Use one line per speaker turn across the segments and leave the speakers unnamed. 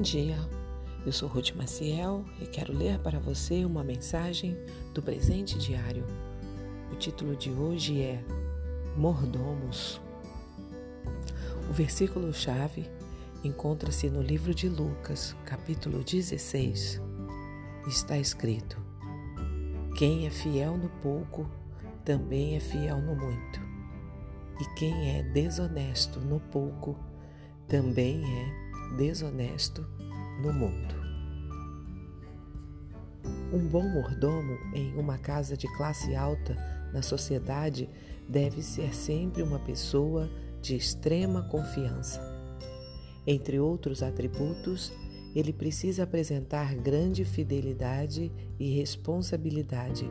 Bom dia, eu sou Ruth Maciel e quero ler para você uma mensagem do presente diário. O título de hoje é Mordomos. O versículo-chave encontra-se no livro de Lucas, capítulo 16. Está escrito: Quem é fiel no pouco, também é fiel no muito. E quem é desonesto no pouco, também é desonesto no mundo. Um bom mordomo em uma casa de classe alta na sociedade deve ser sempre uma pessoa de extrema confiança. Entre outros atributos, ele precisa apresentar grande fidelidade e responsabilidade,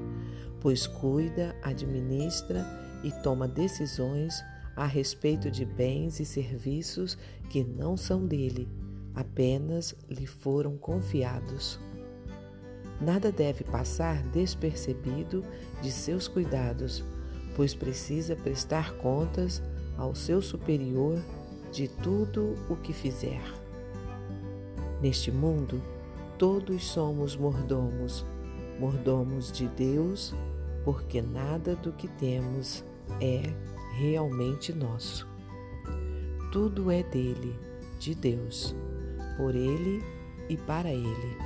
pois cuida, administra e toma decisões a respeito de bens e serviços que não são dele, apenas lhe foram confiados. Nada deve passar despercebido de seus cuidados, pois precisa prestar contas ao seu superior de tudo o que fizer. Neste mundo, todos somos mordomos, mordomos de Deus, porque nada do que temos é realmente nosso. Tudo é dele, de Deus, por ele e para ele.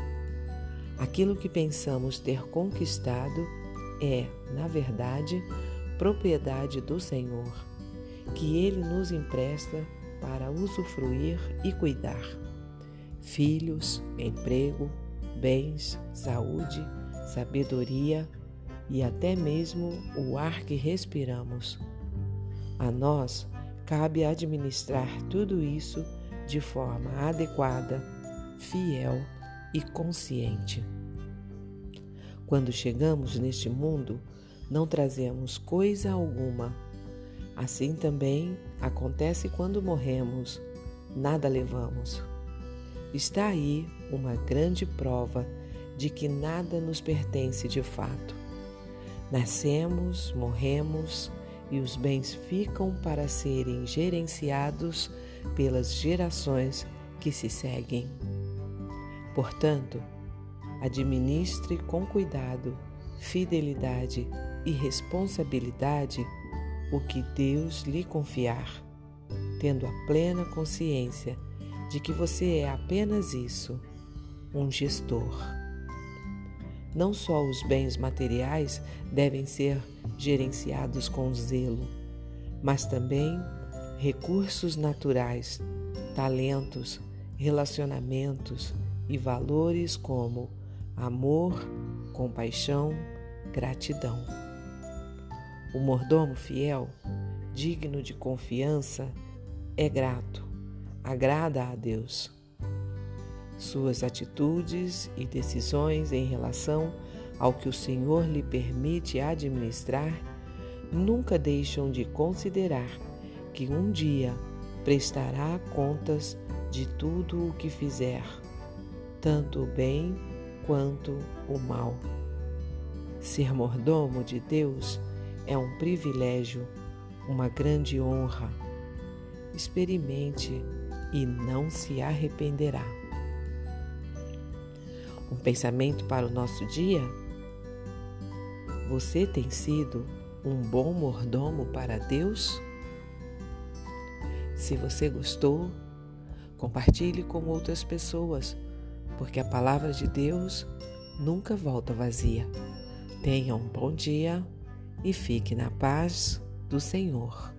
Aquilo que pensamos ter conquistado é, na verdade, propriedade do Senhor, que ele nos empresta para usufruir e cuidar. Filhos, emprego, bens, saúde, sabedoria e até mesmo o ar que respiramos a nós cabe administrar tudo isso de forma adequada, fiel e consciente. Quando chegamos neste mundo, não trazemos coisa alguma. Assim também acontece quando morremos, nada levamos. Está aí uma grande prova de que nada nos pertence de fato. Nascemos, morremos, e os bens ficam para serem gerenciados pelas gerações que se seguem. Portanto, administre com cuidado, fidelidade e responsabilidade o que Deus lhe confiar, tendo a plena consciência de que você é apenas isso, um gestor. Não só os bens materiais devem ser gerenciados com zelo, mas também recursos naturais, talentos, relacionamentos e valores como amor, compaixão, gratidão. O mordomo fiel, digno de confiança, é grato, agrada a Deus suas atitudes e decisões em relação ao que o Senhor lhe permite administrar nunca deixam de considerar que um dia prestará contas de tudo o que fizer, tanto o bem quanto o mal. Ser mordomo de Deus é um privilégio, uma grande honra. Experimente e não se arrependerá um pensamento para o nosso dia? Você tem sido um bom mordomo para Deus? Se você gostou, compartilhe com outras pessoas, porque a palavra de Deus nunca volta vazia. Tenha um bom dia e fique na paz do Senhor.